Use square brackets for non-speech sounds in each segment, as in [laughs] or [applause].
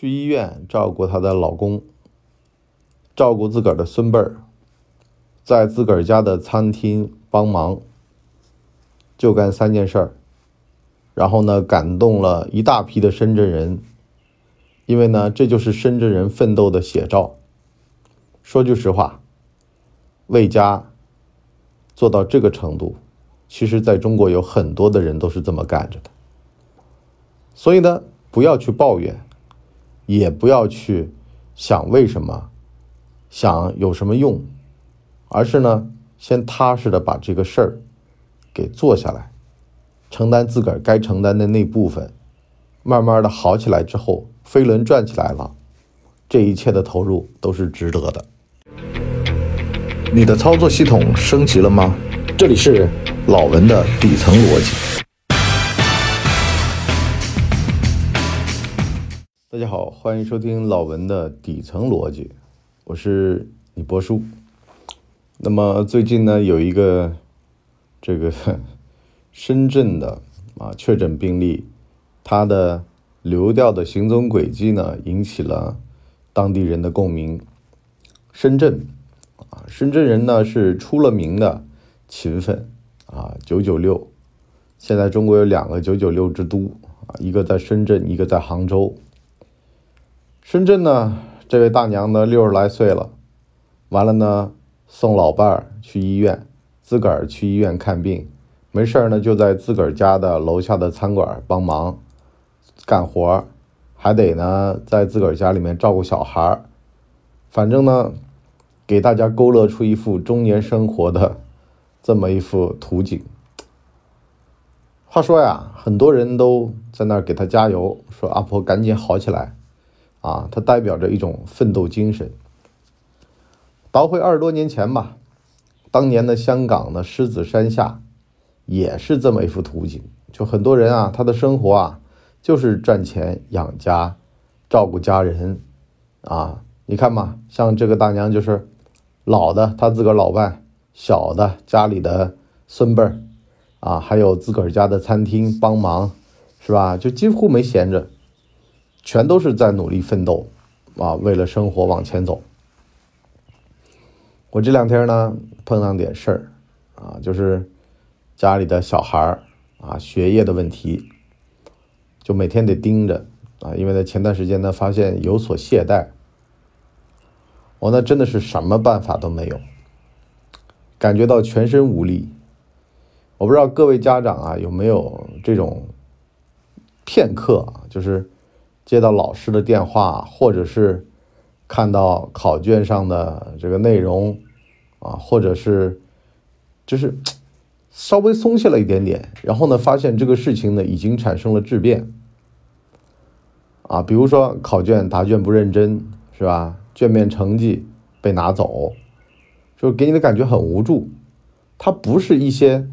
去医院照顾她的老公，照顾自个儿的孙辈儿，在自个儿家的餐厅帮忙，就干三件事儿，然后呢，感动了一大批的深圳人，因为呢，这就是深圳人奋斗的写照。说句实话，为家做到这个程度，其实在中国有很多的人都是这么干着的。所以呢，不要去抱怨。也不要去想为什么，想有什么用，而是呢，先踏实的把这个事儿给做下来，承担自个儿该承担的那部分，慢慢的好起来之后，飞轮转起来了，这一切的投入都是值得的。你的操作系统升级了吗？这里是老文的底层逻辑。大家好，欢迎收听老文的底层逻辑，我是李波叔。那么最近呢，有一个这个 [laughs] 深圳的啊确诊病例，他的流调的行踪轨迹呢，引起了当地人的共鸣。深圳啊，深圳人呢是出了名的勤奋啊，九九六。现在中国有两个九九六之都啊，一个在深圳，一个在杭州。深圳呢，这位大娘呢六十来岁了，完了呢送老伴儿去医院，自个儿去医院看病，没事儿呢就在自个儿家的楼下的餐馆帮忙干活，还得呢在自个儿家里面照顾小孩儿，反正呢给大家勾勒出一幅中年生活的这么一幅图景。话说呀，很多人都在那儿给他加油，说阿婆赶紧好起来。啊，它代表着一种奋斗精神。倒回二十多年前吧，当年的香港的狮子山下，也是这么一幅图景。就很多人啊，他的生活啊，就是赚钱养家，照顾家人。啊，你看嘛，像这个大娘就是老的，他自个儿老伴；小的家里的孙辈儿，啊，还有自个儿家的餐厅帮忙，是吧？就几乎没闲着。全都是在努力奋斗，啊，为了生活往前走。我这两天呢碰上点事儿，啊，就是家里的小孩儿啊学业的问题，就每天得盯着啊，因为在前段时间呢发现有所懈怠，我那真的是什么办法都没有，感觉到全身无力。我不知道各位家长啊有没有这种片刻啊，就是。接到老师的电话，或者是看到考卷上的这个内容，啊，或者是就是稍微松懈了一点点，然后呢，发现这个事情呢已经产生了质变，啊，比如说考卷答卷不认真，是吧？卷面成绩被拿走，就给你的感觉很无助。它不是一些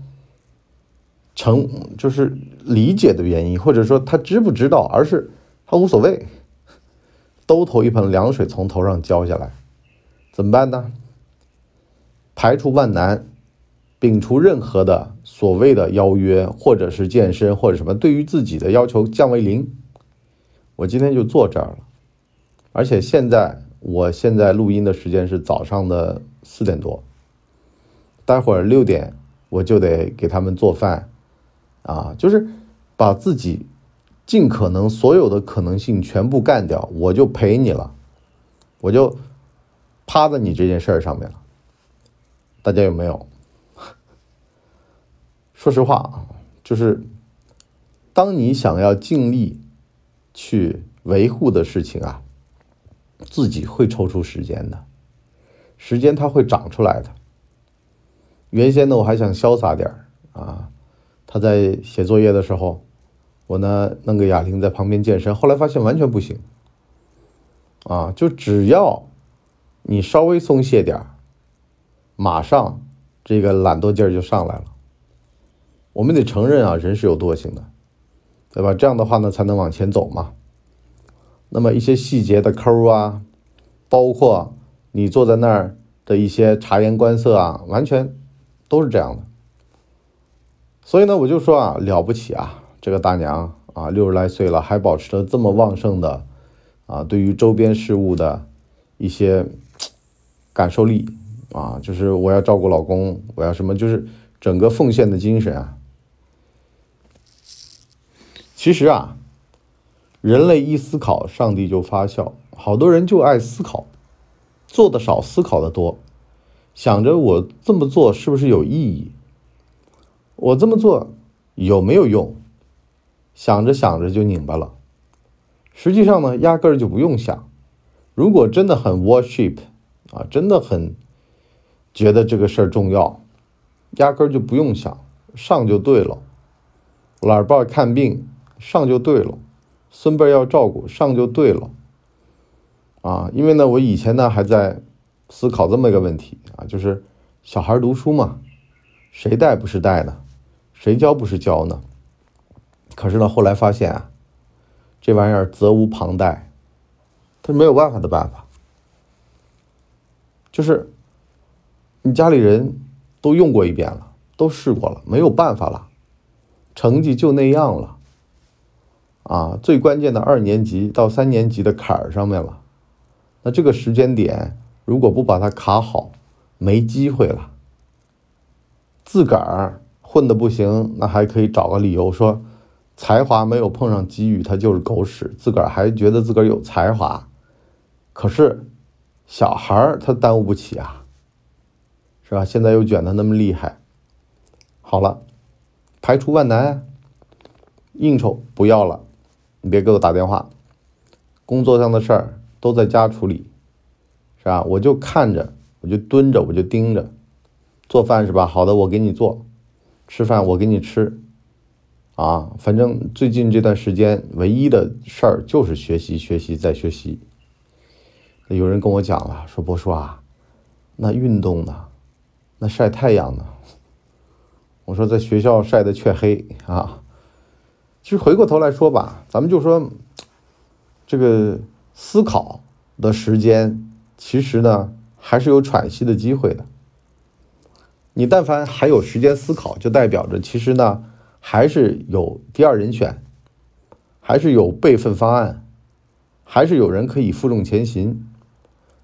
成就是理解的原因，或者说他知不知道，而是。他无所谓，兜头一盆凉水从头上浇下来，怎么办呢？排除万难，摒除任何的所谓的邀约，或者是健身，或者什么，对于自己的要求降为零。我今天就坐这儿了，而且现在我现在录音的时间是早上的四点多，待会儿六点我就得给他们做饭，啊，就是把自己。尽可能所有的可能性全部干掉，我就陪你了，我就趴在你这件事儿上面了。大家有没有？[laughs] 说实话啊，就是当你想要尽力去维护的事情啊，自己会抽出时间的，时间它会长出来的。原先呢，我还想潇洒点儿啊，他在写作业的时候。我呢，弄个哑铃在旁边健身，后来发现完全不行。啊，就只要你稍微松懈点，马上这个懒惰劲儿就上来了。我们得承认啊，人是有惰性的，对吧？这样的话呢，才能往前走嘛。那么一些细节的抠啊，包括你坐在那儿的一些察言观色啊，完全都是这样的。所以呢，我就说啊，了不起啊！这个大娘啊，六十来岁了，还保持着这么旺盛的啊，对于周边事物的一些感受力啊，就是我要照顾老公，我要什么，就是整个奉献的精神啊。其实啊，人类一思考，上帝就发笑。好多人就爱思考，做的少，思考的多，想着我这么做是不是有意义？我这么做有没有用？想着想着就拧巴了。实际上呢，压根儿就不用想。如果真的很 worship 啊，真的很觉得这个事儿重要，压根儿就不用想，上就对了。老伴儿看病上就对了，孙辈要照顾上就对了。啊，因为呢，我以前呢还在思考这么一个问题啊，就是小孩读书嘛，谁带不是带呢？谁教不是教呢？可是呢，后来发现啊，这玩意儿责无旁贷，他没有办法的办法。就是你家里人都用过一遍了，都试过了，没有办法了，成绩就那样了。啊，最关键的二年级到三年级的坎儿上面了，那这个时间点如果不把它卡好，没机会了。自个儿混的不行，那还可以找个理由说。才华没有碰上机遇，他就是狗屎。自个儿还觉得自个儿有才华，可是小孩儿他耽误不起啊，是吧？现在又卷的那么厉害，好了，排除万难，应酬不要了，你别给我打电话，工作上的事儿都在家处理，是吧？我就看着，我就蹲着，我就盯着，做饭是吧？好的，我给你做，吃饭我给你吃。啊，反正最近这段时间唯一的事儿就是学习，学习再学习。有人跟我讲了，说波叔啊，那运动呢？那晒太阳呢？我说在学校晒得黢黑啊。其实回过头来说吧，咱们就说这个思考的时间，其实呢还是有喘息的机会的。你但凡还有时间思考，就代表着其实呢。还是有第二人选，还是有备份方案，还是有人可以负重前行。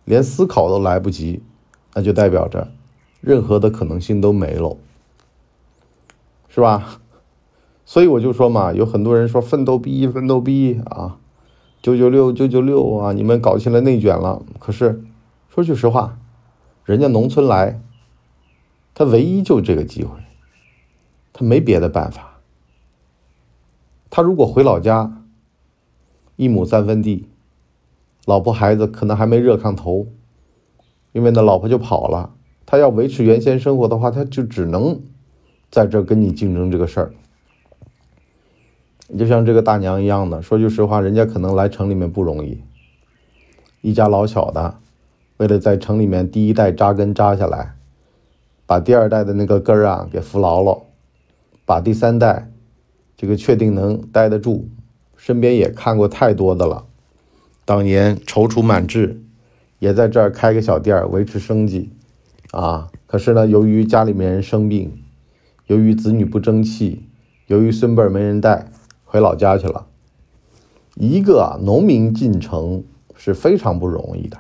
连思考都来不及，那就代表着任何的可能性都没了，是吧？所以我就说嘛，有很多人说奋斗逼，奋斗逼啊，九九六，九九六啊，你们搞起来内卷了。可是说句实话，人家农村来，他唯一就这个机会，他没别的办法。他如果回老家，一亩三分地，老婆孩子可能还没热炕头，因为那老婆就跑了。他要维持原先生活的话，他就只能在这跟你竞争这个事儿。就像这个大娘一样的，说句实话，人家可能来城里面不容易，一家老小的，为了在城里面第一代扎根扎下来，把第二代的那个根儿啊给扶牢了，把第三代。这个确定能待得住，身边也看过太多的了。当年踌躇满志，也在这儿开个小店儿维持生计，啊，可是呢，由于家里面人生病，由于子女不争气，由于孙辈没人带，回老家去了。一个农民进城是非常不容易的，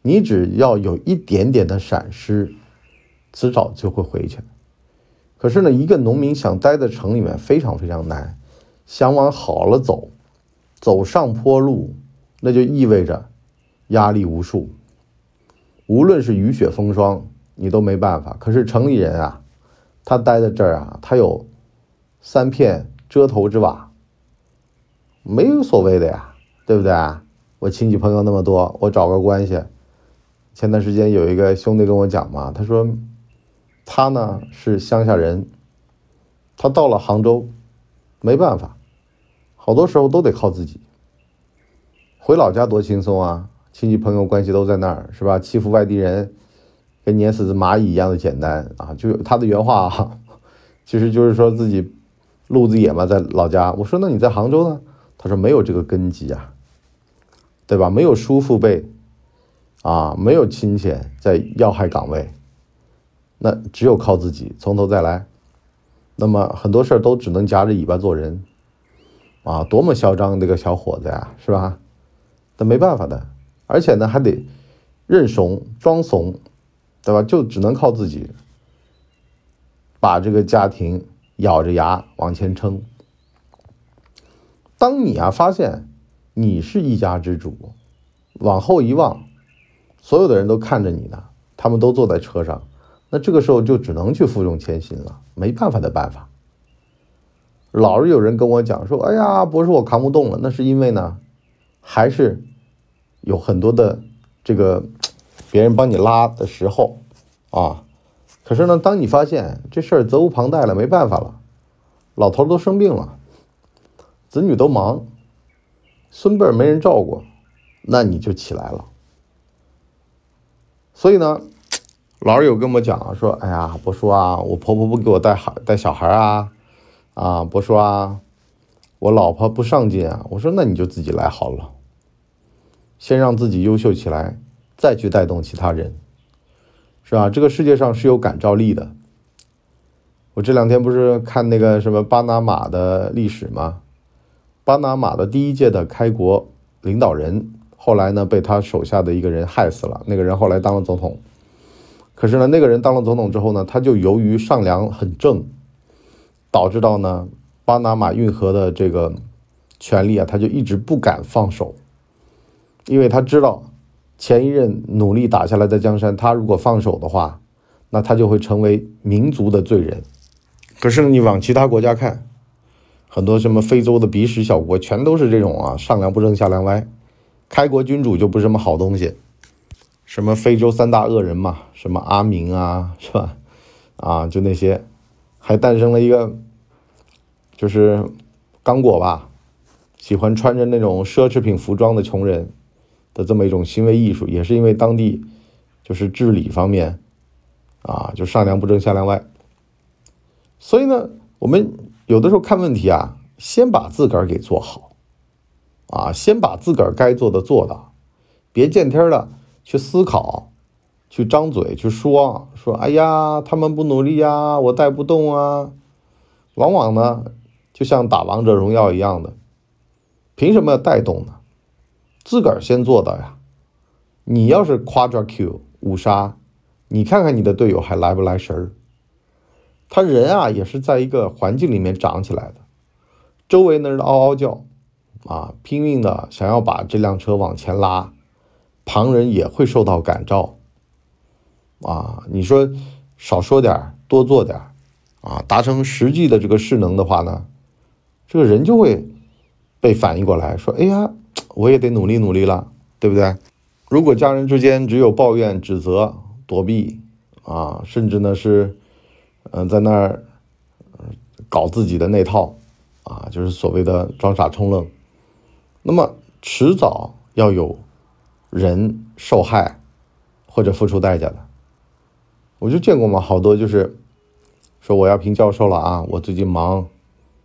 你只要有一点点的闪失，迟早就会回去。可是呢，一个农民想待在城里面非常非常难，想往好了走，走上坡路，那就意味着压力无数。无论是雨雪风霜，你都没办法。可是城里人啊，他待在这儿啊，他有三片遮头之瓦，没有所谓的呀，对不对啊？我亲戚朋友那么多，我找个关系。前段时间有一个兄弟跟我讲嘛，他说。他呢是乡下人，他到了杭州，没办法，好多时候都得靠自己。回老家多轻松啊，亲戚朋友关系都在那儿，是吧？欺负外地人，跟碾死蚂蚁一样的简单啊！就他的原话啊，[laughs] 其实就是说自己路子野嘛，在老家。我说那你在杭州呢？他说没有这个根基啊，对吧？没有叔父辈，啊，没有亲戚在要害岗位。那只有靠自己从头再来，那么很多事儿都只能夹着尾巴做人，啊，多么嚣张的个小伙子呀，是吧？那没办法的，而且呢还得认怂装怂，对吧？就只能靠自己把这个家庭咬着牙往前撑。当你啊发现你是一家之主，往后一望，所有的人都看着你呢，他们都坐在车上，那这个时候就只能去负重前行了，没办法的办法。老是有人跟我讲说：“哎呀，博士，我扛不动了。”那是因为呢，还是有很多的这个别人帮你拉的时候啊。可是呢，当你发现这事儿责无旁贷了，没办法了，老头都生病了，子女都忙，孙辈没人照顾，那你就起来了。所以呢，老是有跟我讲说：“哎呀，博叔啊，我婆婆不给我带孩带小孩啊。”啊，不说啊，我老婆不上进啊。我说那你就自己来好了，先让自己优秀起来，再去带动其他人，是吧？这个世界上是有感召力的。我这两天不是看那个什么巴拿马的历史吗？巴拿马的第一届的开国领导人，后来呢被他手下的一个人害死了。那个人后来当了总统，可是呢，那个人当了总统之后呢，他就由于上梁很正。导致到呢，巴拿马运河的这个权利啊，他就一直不敢放手，因为他知道前一任努力打下来的江山，他如果放手的话，那他就会成为民族的罪人。可是你往其他国家看，很多什么非洲的鼻屎小国，全都是这种啊，上梁不正下梁歪，开国君主就不是什么好东西。什么非洲三大恶人嘛，什么阿明啊，[laughs] 是吧？啊，就那些。还诞生了一个，就是刚果吧，喜欢穿着那种奢侈品服装的穷人的这么一种行为艺术，也是因为当地就是治理方面啊，就上梁不正下梁歪。所以呢，我们有的时候看问题啊，先把自个儿给做好啊，先把自个儿该做的做到，别见天的去思考。去张嘴去说说，哎呀，他们不努力呀，我带不动啊。往往呢，就像打王者荣耀一样的，凭什么要带动呢？自个儿先做到呀。你要是夸抓 Q 五杀，你看看你的队友还来不来神儿？他人啊，也是在一个环境里面长起来的，周围的人嗷嗷叫，啊，拼命的想要把这辆车往前拉，旁人也会受到感召。啊，你说少说点多做点啊，达成实际的这个势能的话呢，这个人就会被反应过来，说：“哎呀，我也得努力努力了，对不对？”如果家人之间只有抱怨、指责、躲避啊，甚至呢是嗯在那儿搞自己的那套啊，就是所谓的装傻充愣，那么迟早要有人受害或者付出代价的。我就见过嘛，好多就是说我要评教授了啊，我最近忙，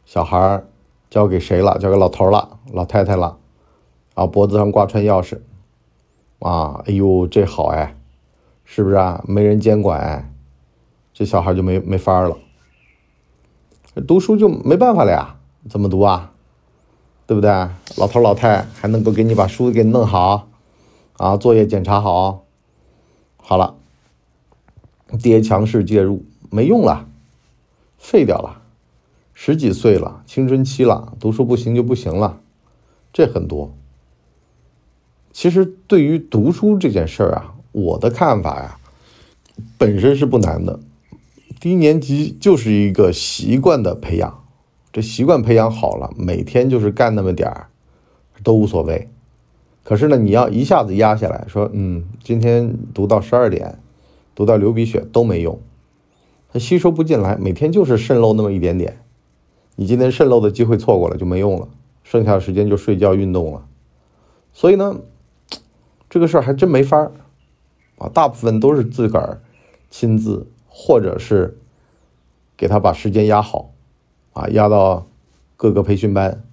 小孩交给谁了？交给老头了、老太太了，啊，脖子上挂串钥匙，啊，哎呦，这好哎，是不是啊？没人监管，这小孩就没没法了，读书就没办法了呀？怎么读啊？对不对？老头老太还能够给你把书给弄好，啊，作业检查好，好了。爹强势介入没用了，废掉了。十几岁了，青春期了，读书不行就不行了，这很多。其实对于读书这件事儿啊，我的看法呀，本身是不难的。低年级就是一个习惯的培养，这习惯培养好了，每天就是干那么点儿，都无所谓。可是呢，你要一下子压下来说，嗯，今天读到十二点。读到流鼻血都没用，它吸收不进来，每天就是渗漏那么一点点。你今天渗漏的机会错过了就没用了，剩下的时间就睡觉运动了。所以呢，这个事儿还真没法儿啊。大部分都是自个儿亲自，或者是给他把时间压好啊，压到各个培训班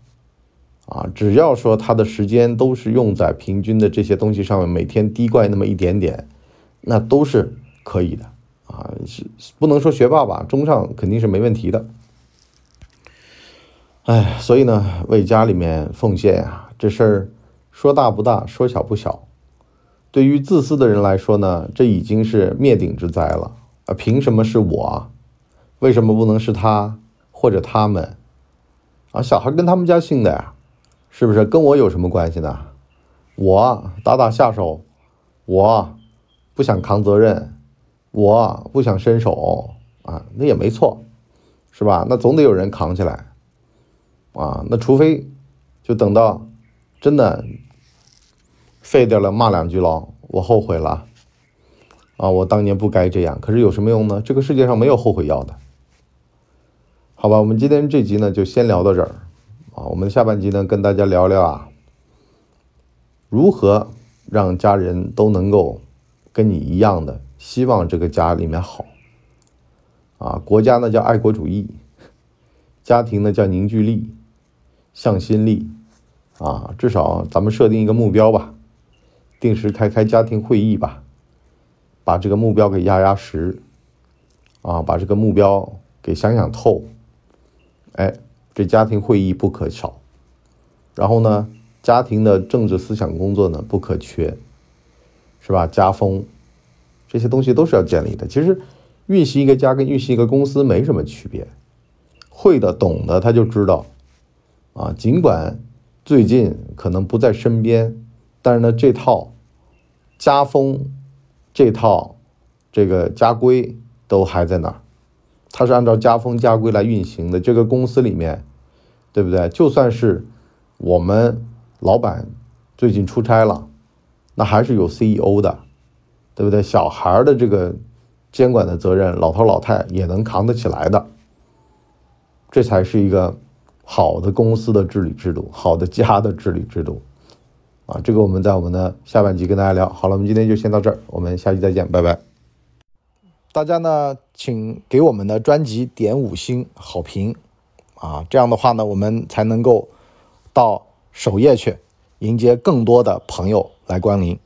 啊。只要说他的时间都是用在平均的这些东西上面，每天滴灌那么一点点，那都是。可以的啊，是不能说学霸吧，中上肯定是没问题的。哎，所以呢，为家里面奉献呀，这事儿说大不大，说小不小。对于自私的人来说呢，这已经是灭顶之灾了啊！凭什么是我？为什么不能是他或者他们？啊，小孩跟他们家姓的呀，是不是？跟我有什么关系呢？我打打下手，我不想扛责任，我不想伸手啊，那也没错，是吧？那总得有人扛起来啊！那除非就等到真的废掉了，骂两句喽，我后悔了啊！我当年不该这样，可是有什么用呢？这个世界上没有后悔药的。好吧，我们今天这集呢就先聊到这儿啊。我们下半集呢跟大家聊聊啊，如何让家人都能够跟你一样的希望这个家里面好啊。国家呢叫爱国主义，家庭呢叫凝聚力、向心力啊。至少咱们设定一个目标吧，定时开开家庭会议吧，把这个目标给压压实啊，把这个目标给想想透。哎，这家庭会议不可少，然后呢，家庭的政治思想工作呢不可缺，是吧？家风这些东西都是要建立的。其实运行一个家跟运行一个公司没什么区别，会的懂的他就知道啊。尽管最近可能不在身边，但是呢，这套家风、这套这个家规都还在那儿。它是按照家风家规来运行的，这个公司里面，对不对？就算是我们老板最近出差了，那还是有 CEO 的，对不对？小孩的这个监管的责任，老头老太也能扛得起来的，这才是一个好的公司的治理制度，好的家的治理制度啊！这个我们在我们的下半集跟大家聊。好了，我们今天就先到这儿，我们下期再见，拜拜。大家呢，请给我们的专辑点五星好评，啊，这样的话呢，我们才能够到首页去迎接更多的朋友来光临。